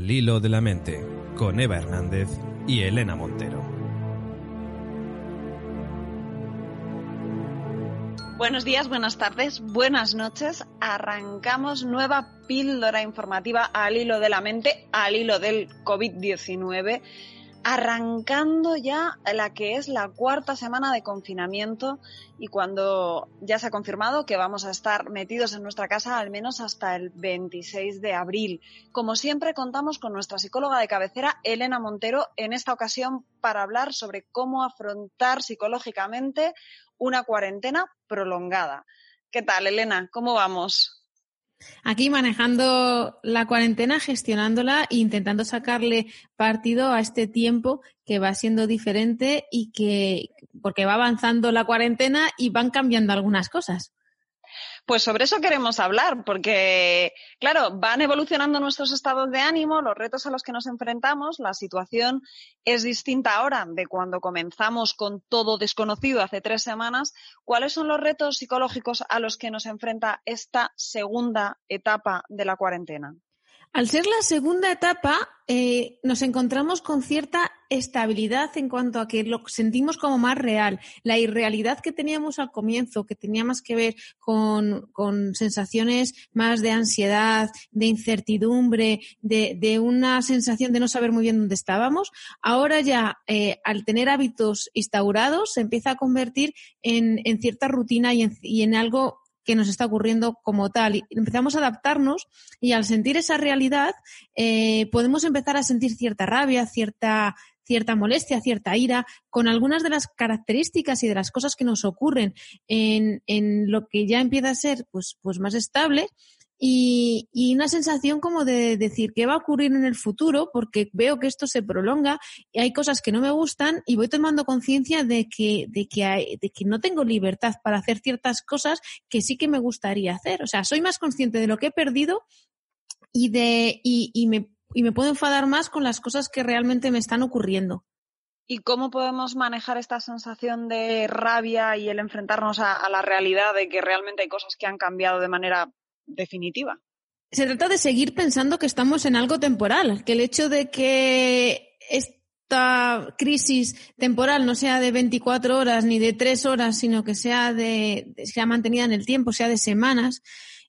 Al hilo de la mente, con Eva Hernández y Elena Montero. Buenos días, buenas tardes, buenas noches. Arrancamos nueva píldora informativa al hilo de la mente, al hilo del COVID-19 arrancando ya la que es la cuarta semana de confinamiento y cuando ya se ha confirmado que vamos a estar metidos en nuestra casa al menos hasta el 26 de abril. Como siempre contamos con nuestra psicóloga de cabecera, Elena Montero, en esta ocasión para hablar sobre cómo afrontar psicológicamente una cuarentena prolongada. ¿Qué tal, Elena? ¿Cómo vamos? Aquí manejando la cuarentena, gestionándola e intentando sacarle partido a este tiempo que va siendo diferente y que, porque va avanzando la cuarentena y van cambiando algunas cosas. Pues sobre eso queremos hablar, porque, claro, van evolucionando nuestros estados de ánimo, los retos a los que nos enfrentamos, la situación es distinta ahora de cuando comenzamos con todo desconocido hace tres semanas. ¿Cuáles son los retos psicológicos a los que nos enfrenta esta segunda etapa de la cuarentena? Al ser la segunda etapa, eh, nos encontramos con cierta estabilidad en cuanto a que lo sentimos como más real. La irrealidad que teníamos al comienzo, que tenía más que ver con, sensaciones más de ansiedad, de incertidumbre, de, una sensación de no saber muy bien dónde estábamos, ahora ya eh, al tener hábitos instaurados se empieza a convertir en, cierta rutina y y en algo que nos está ocurriendo como tal. Y empezamos a adaptarnos y al sentir esa realidad eh, podemos empezar a sentir cierta rabia, cierta cierta molestia, cierta ira, con algunas de las características y de las cosas que nos ocurren en, en lo que ya empieza a ser pues, pues más estable y, una sensación como de decir qué va a ocurrir en el futuro porque veo que esto se prolonga y hay cosas que no me gustan y voy tomando conciencia de que, de, que hay, de que no tengo libertad para hacer ciertas cosas que sí que me gustaría hacer. O sea, soy más consciente de lo que he perdido y, de, y, me, y me puedo enfadar más con las cosas que realmente me están ocurriendo. ¿Y cómo podemos manejar esta sensación de rabia y el enfrentarnos a la realidad de que realmente hay cosas que han cambiado de manera definitiva. Se trata de seguir pensando que estamos en algo temporal, que el hecho de que esta crisis temporal no sea de 24 horas ni de 3 horas, sino que sea de sea mantenida en el tiempo, sea de semanas,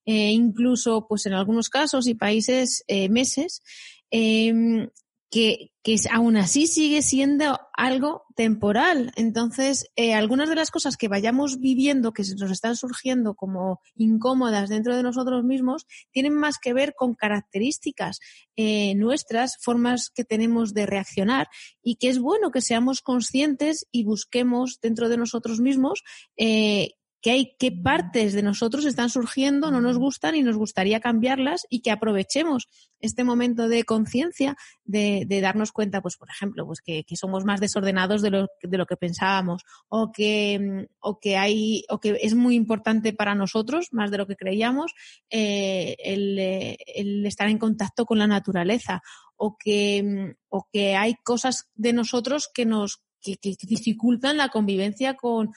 eh, incluso pues en algunos casos y países eh, meses, eh, que, que aún así sigue siendo algo temporal. Entonces, eh, algunas de las cosas que vayamos viviendo, que nos están surgiendo como incómodas dentro de nosotros mismos, tienen más que ver con características eh, nuestras, formas que tenemos de reaccionar y que es bueno que seamos conscientes y busquemos dentro de nosotros mismos eh, que hay qué partes de nosotros están surgiendo, no nos gustan y nos gustaría cambiarlas y que aprovechemos este momento de conciencia de, darnos cuenta, pues, por ejemplo, pues que, somos más desordenados de lo, de lo que pensábamos o que, o que hay, o que es muy importante para nosotros, más de lo que creíamos, eh, el, el estar en contacto con la naturaleza o que, o que hay cosas de nosotros que nos que, dificultan la convivencia con,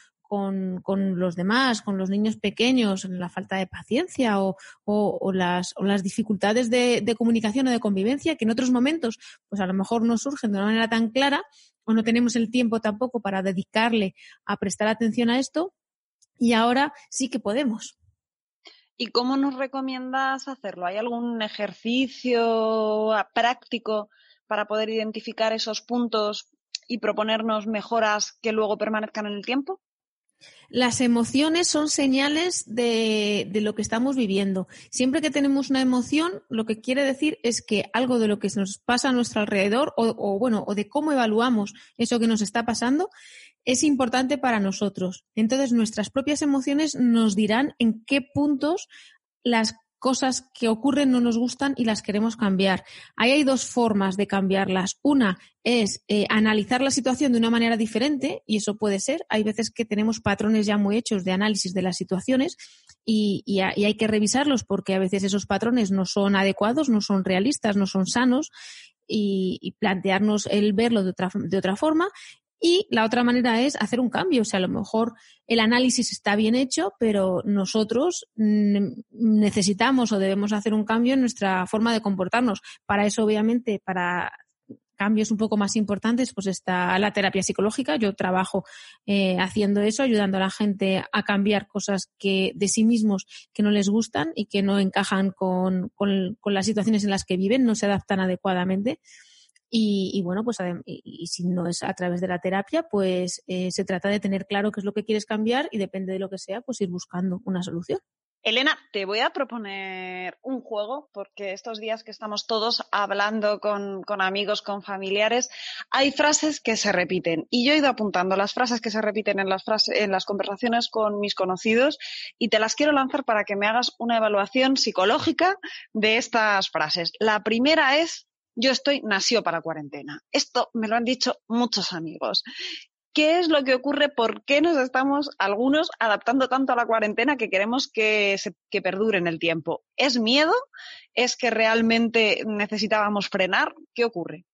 con, los demás, con los niños pequeños, la falta de paciencia o, las, dificultades de, de, comunicación o de convivencia que en otros momentos, pues a lo mejor no surgen de una manera tan clara o no tenemos el tiempo tampoco para dedicarle a prestar atención a esto y ahora sí que podemos. ¿Y cómo nos recomiendas hacerlo? ¿Hay algún ejercicio práctico para poder identificar esos puntos y proponernos mejoras que luego permanezcan en el tiempo? Las emociones son señales de, lo que estamos viviendo. Siempre que tenemos una emoción, lo que quiere decir es que algo de lo que nos pasa a nuestro alrededor, o, o bueno, o de cómo evaluamos eso que nos está pasando, es importante para nosotros. Entonces, nuestras propias emociones nos dirán en qué puntos las cosas que ocurren no nos gustan y las queremos cambiar. Ahí hay dos formas de cambiarlas. Una es eh, analizar la situación de una manera diferente, y eso puede ser. Hay veces que tenemos patrones ya muy hechos de análisis de las situaciones y, hay que revisarlos porque a veces esos patrones no son adecuados, no son realistas, no son sanos y, plantearnos el verlo de otra forma Y la otra manera es hacer un cambio. O sea, a lo mejor el análisis está bien hecho, pero nosotros necesitamos o debemos hacer un cambio en nuestra forma de comportarnos. Para eso, obviamente, para cambios un poco más importantes, pues está la terapia psicológica. Yo trabajo eh, haciendo eso, ayudando a la gente a cambiar cosas que de sí mismos que no les gustan y que no encajan con, con, las situaciones en las que viven, no se adaptan adecuadamente. Y, bueno, pues y, si no es a través de la terapia, pues eh, se trata de tener claro qué es lo que quieres cambiar y depende de lo que sea, pues ir buscando una solución. Elena, te voy a proponer un juego porque estos días que estamos todos hablando con, amigos, con familiares, hay frases que se repiten. Y yo he ido apuntando las frases que se repiten en las, en las conversaciones con mis conocidos y te las quiero lanzar para que me hagas una evaluación psicológica de estas frases. La primera es yo estoy nació para cuarentena. Esto me lo han dicho muchos amigos. ¿Qué es lo que ocurre? ¿Por qué nos estamos algunos adaptando tanto a la cuarentena que queremos que, se, perdure en el tiempo? ¿Es miedo? ¿Es que realmente necesitábamos frenar? ¿Qué ocurre?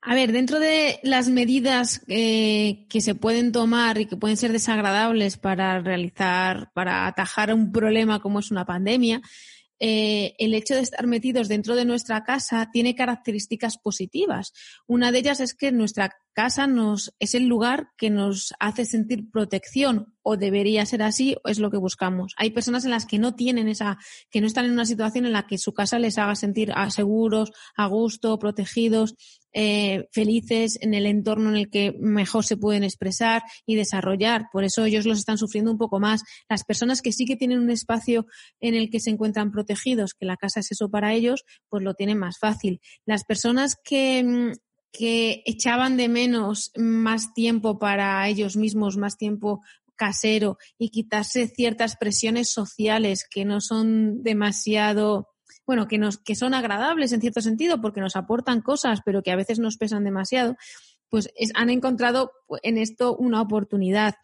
A ver, dentro de las medidas eh, que se pueden tomar y que pueden ser desagradables para realizar, para atajar un problema como es una pandemia, eh, el hecho de estar metidos dentro de nuestra casa tiene características positivas. Una de ellas es que nuestra casa nos, es el lugar que nos hace sentir protección o debería ser así, o es lo que buscamos. Hay personas en las que no tienen esa, que no están en una situación en la que su casa les haga sentir seguros, a gusto, protegidos, eh, felices en el entorno en el que mejor se pueden expresar y desarrollar. Por eso ellos los están sufriendo un poco más. Las personas que sí que tienen un espacio en el que se encuentran protegidos, que la casa es eso para ellos, pues lo tienen más fácil. Las personas que mm, que echaban de menos más tiempo para ellos mismos, más tiempo casero y quitarse ciertas presiones sociales que no son demasiado bueno, que nos que son agradables en cierto sentido porque nos aportan cosas, pero que a veces nos pesan demasiado, pues han encontrado en esto una oportunidad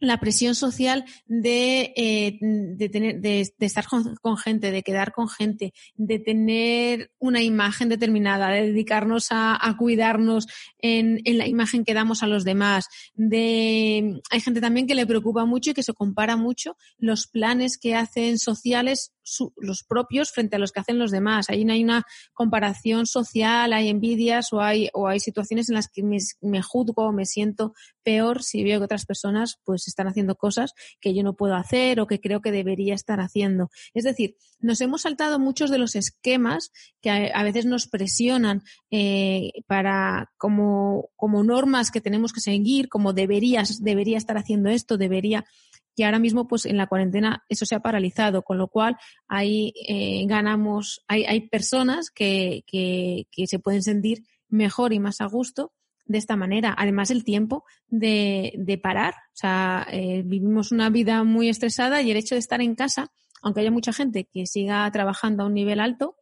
la presión social de, eh, de, tener, de, estar con, gente, de quedar con gente, de tener una imagen determinada, de dedicarnos a, a cuidarnos en, en, la imagen que damos a los demás. De, hay gente también que le preocupa mucho y que se compara mucho los planes que hacen sociales los propios frente a los que hacen los demás. Ahí no hay una comparación social, hay envidias o hay, o hay situaciones en las que me, me juzgo me siento peor si veo que otras personas pues están haciendo cosas que yo no puedo hacer o que creo que debería estar haciendo. Es decir, nos hemos saltado muchos de los esquemas que a, veces nos presionan eh, para como, como normas que tenemos que seguir, como deberías, debería estar haciendo esto, debería y ahora mismo pues en la cuarentena eso se ha paralizado, con lo cual ahí eh, ganamos, hay, hay personas que, que, que, se pueden sentir mejor y más a gusto de esta manera. Además el tiempo de, de parar, o sea, eh, vivimos una vida muy estresada y el hecho de estar en casa, aunque haya mucha gente que siga trabajando a un nivel alto,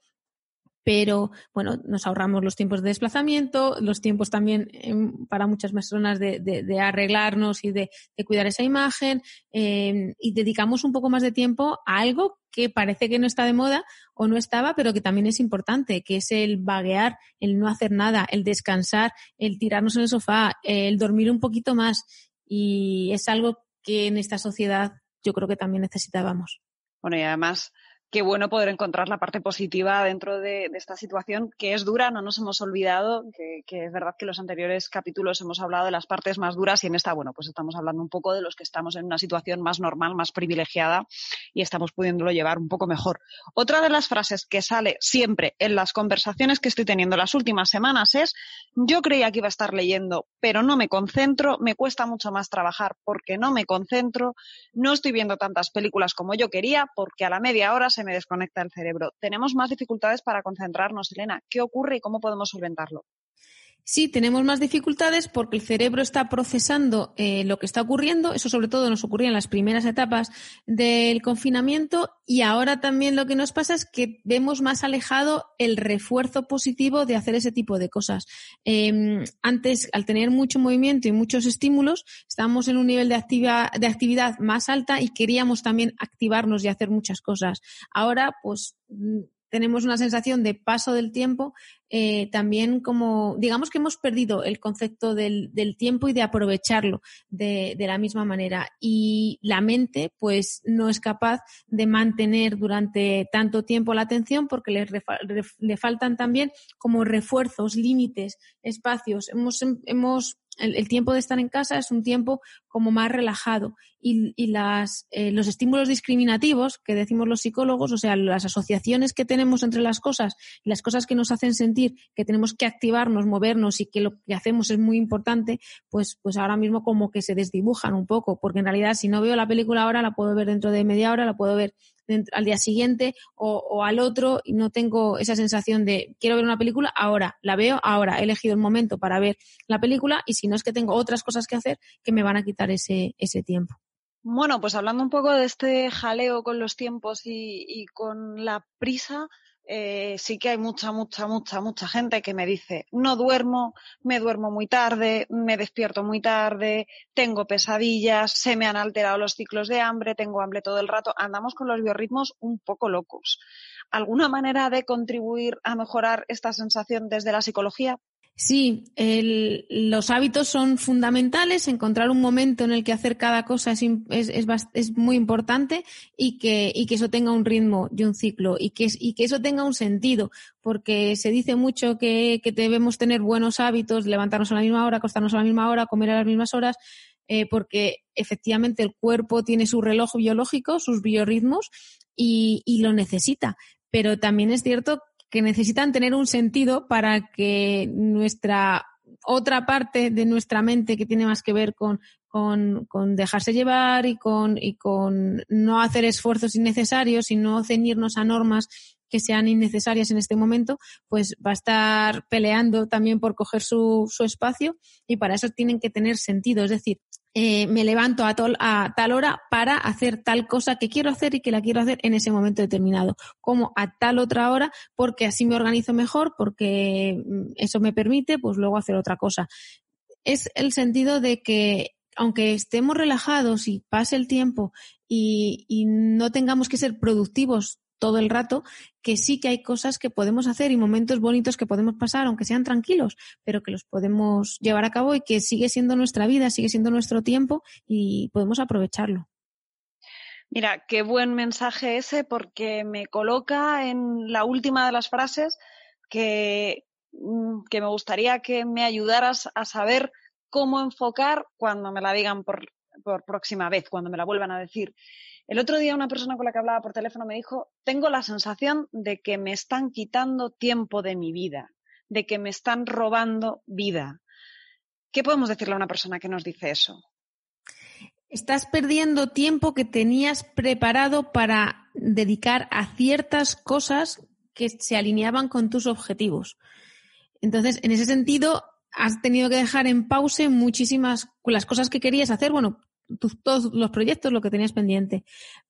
pero bueno, nos ahorramos los tiempos de desplazamiento, los tiempos también em, para muchas personas de, de, arreglarnos y de, cuidar esa imagen em, y dedicamos un poco más de tiempo a algo que parece que no está de moda o no estaba, pero que también es importante, que es el vaguear, el no hacer nada, el descansar, el tirarnos en el sofá, el dormir un poquito más y es algo que en esta sociedad yo creo que también necesitábamos. Bueno, y además qué bueno poder encontrar la parte positiva dentro de, esta situación que es dura, no nos hemos olvidado, que, es verdad que en los anteriores capítulos hemos hablado de las partes más duras y en esta, bueno, pues estamos hablando un poco de los que estamos en una situación más normal, más privilegiada y estamos pudiéndolo llevar un poco mejor. Otra de las frases que sale siempre en las conversaciones que estoy teniendo las últimas semanas es, yo creía que iba a estar leyendo, pero no me concentro, me cuesta mucho más trabajar porque no me concentro, no estoy viendo tantas películas como yo quería porque a la media hora se me desconecta el cerebro. Tenemos más dificultades para concentrarnos, Elena. ¿Qué ocurre y cómo podemos solventarlo? Sí, tenemos más dificultades porque el cerebro está procesando eh, lo que está ocurriendo. Eso sobre todo nos ocurría en las primeras etapas del confinamiento y ahora también lo que nos pasa es que vemos más alejado el refuerzo positivo de hacer ese tipo de cosas. Em, antes, al tener mucho movimiento y muchos estímulos, estábamos en un nivel de, actividad, de actividad más alta y queríamos también activarnos y hacer muchas cosas. Ahora, pues tenemos una sensación de paso del tiempo, eh, también como, digamos que hemos perdido el concepto del, tiempo y de aprovecharlo de, de, la misma manera. Y la mente, pues, no es capaz de mantener durante tanto tiempo la atención porque le, le faltan también como refuerzos, límites, espacios. Hemos, hemos el, tiempo de estar en casa es un tiempo como más relajado y, y las, eh, los estímulos discriminativos que decimos los psicólogos, o sea, las asociaciones que tenemos entre las cosas y las cosas que nos hacen sentir que tenemos que activarnos, movernos y que lo que hacemos es muy importante, pues, pues ahora mismo como que se desdibujan un poco, porque en realidad si no veo la película ahora, la puedo ver dentro de media hora, la puedo ver al día siguiente o, al otro y no tengo esa sensación de quiero ver una película ahora, la veo ahora, he elegido el momento para ver la película y si no es que tengo otras cosas que hacer que me van a quitar ese, ese tiempo. Bueno, pues hablando un poco de este jaleo con los tiempos y con la prisa, eh, sí que hay mucha, mucha, mucha, mucha gente que me dice, no duermo, me duermo muy tarde, me despierto muy tarde, tengo pesadillas, se me han alterado los ciclos de hambre, tengo hambre todo el rato, andamos con los biorritmos un poco locos. ¿Alguna manera de contribuir a mejorar esta sensación desde la psicología? Sí, los hábitos son fundamentales, encontrar un momento en el que hacer cada cosa es, es, muy importante y que, y que, eso tenga un ritmo y un ciclo y que, y que eso tenga un sentido, porque se dice mucho que, que, debemos tener buenos hábitos, levantarnos a la misma hora, acostarnos a la misma hora, comer a las mismas horas, eh, porque efectivamente el cuerpo tiene su reloj biológico, sus biorritmos y, y lo necesita. Pero también es cierto que necesitan tener un sentido para que nuestra otra parte de nuestra mente que tiene más que ver con, con, con, dejarse llevar y con, y con no hacer esfuerzos innecesarios y no ceñirnos a normas que sean innecesarias en este momento, pues va a estar peleando también por coger su, su espacio y para eso tienen que tener sentido. Es decir, eh, me levanto a, a, tal hora para hacer tal cosa que quiero hacer y que la quiero hacer en ese momento determinado, como a tal otra hora, porque así me organizo mejor, porque mm, eso me permite, pues luego hacer otra cosa. Es el sentido de que aunque estemos relajados y pase el tiempo y no tengamos que ser productivos todo el rato, que sí que hay cosas que podemos hacer y momentos bonitos que podemos pasar, aunque sean tranquilos, pero que los podemos llevar a cabo y que sigue siendo nuestra vida, sigue siendo nuestro tiempo y podemos aprovecharlo. Mira, qué buen mensaje ese porque me coloca en la última de las frases que, mm, que me gustaría que me ayudaras a saber cómo enfocar cuando me la digan por, por próxima vez, cuando me la vuelvan a decir. El otro día una persona con la que hablaba por teléfono me dijo, tengo la sensación de que me están quitando tiempo de mi vida, de que me están robando vida. ¿Qué podemos decirle a una persona que nos dice eso? Estás perdiendo tiempo que tenías preparado para dedicar a ciertas cosas que se alineaban con tus objetivos. Entonces, en ese sentido, has tenido que dejar en pause muchísimas las cosas que querías hacer, bueno, todos los proyectos, lo que tenías pendiente.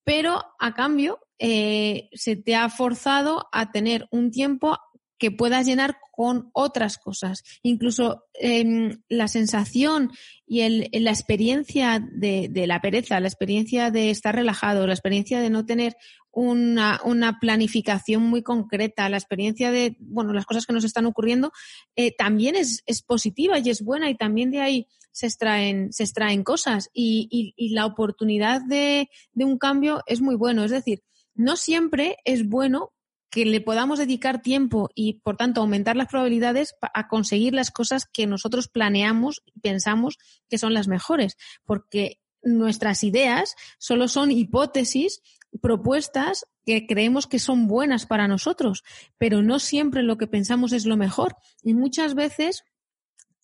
Pero a cambio, eh, se te ha forzado a tener un tiempo que puedas llenar con otras cosas. Incluso em, la sensación y el, la experiencia de, de, la pereza, la experiencia de estar relajado, la experiencia de no tener una, una, planificación muy concreta, la experiencia de, bueno, las cosas que nos están ocurriendo, eh, también es, es, positiva y es buena y también de ahí se extraen, se extraen cosas. Y, y, la oportunidad de, de un cambio es muy bueno. Es decir, no siempre es bueno que le podamos dedicar tiempo y, por tanto, aumentar las probabilidades a conseguir las cosas que nosotros planeamos y pensamos que son las mejores, porque nuestras ideas solo son hipótesis, propuestas que creemos que son buenas para nosotros, pero no siempre lo que pensamos es lo mejor. Y muchas veces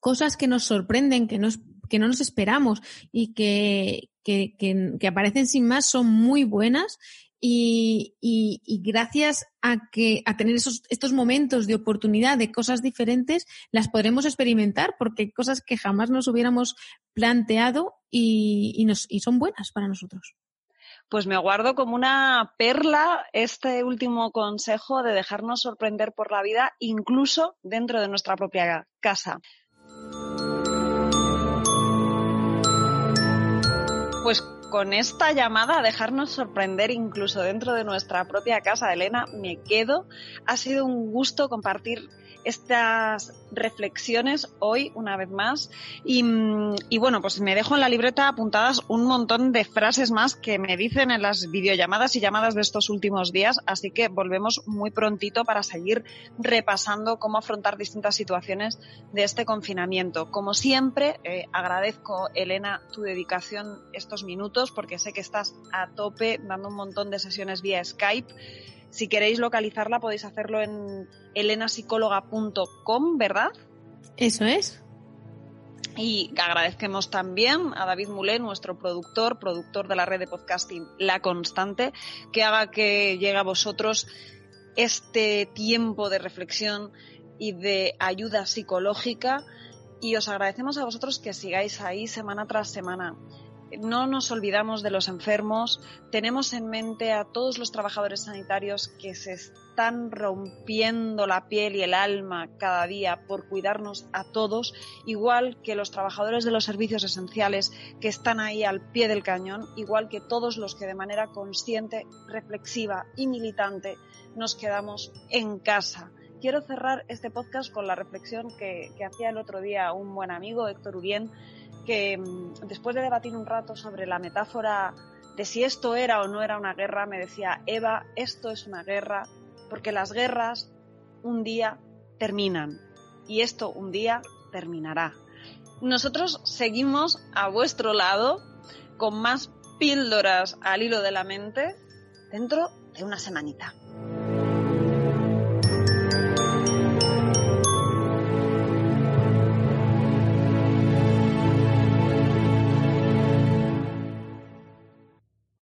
cosas que nos sorprenden, que, nos, que no nos esperamos y que, que, que, aparecen sin más son muy buenas y, y, gracias a que a tener esos, estos momentos de oportunidad de cosas diferentes, las podremos experimentar porque cosas que jamás nos hubiéramos planteado y, y, nos, y son buenas para nosotros. Pues me guardo como una perla este último consejo de dejarnos sorprender por la vida, incluso dentro de nuestra propia casa. Pues con esta llamada a dejarnos sorprender incluso dentro de nuestra propia casa. Elena, me quedo. Ha sido un gusto compartir estas reflexiones hoy una vez más. Y, y, bueno pues me dejo en la libreta apuntadas un montón de frases más que me dicen en las videollamadas y llamadas de estos últimos días. Así que volvemos muy prontito para seguir repasando cómo afrontar distintas situaciones de este confinamiento. Como siempre eh, agradezco Elena tu dedicación estos minutos porque sé que estás a tope dando un montón de sesiones vía Skype si queréis localizarla podéis hacerlo en elenapsicóloga.com, ¿verdad? Eso es. Y agradecemos también a David Mulé, nuestro productor, productor de la red de podcasting La Constante, que haga que llegue a vosotros este tiempo de reflexión y de ayuda psicológica. Y os agradecemos a vosotros que sigáis ahí semana tras semana no nos olvidamos de los enfermos, tenemos en mente a todos los trabajadores sanitarios que se están rompiendo la piel y el alma cada día por cuidarnos a todos, igual que los trabajadores de los servicios esenciales que están ahí al pie del cañón, igual que todos los que de manera consciente, reflexiva y militante nos quedamos en casa. Quiero cerrar este podcast con la reflexión que, hacía el otro día un buen amigo, Héctor Urien, que mm, después de debatir un rato sobre la metáfora de si esto era o no era una guerra, me decía, Eva, esto es una guerra porque las guerras un día terminan y esto un día terminará. Nosotros seguimos a vuestro lado con más píldoras al hilo de la mente dentro de una semanita.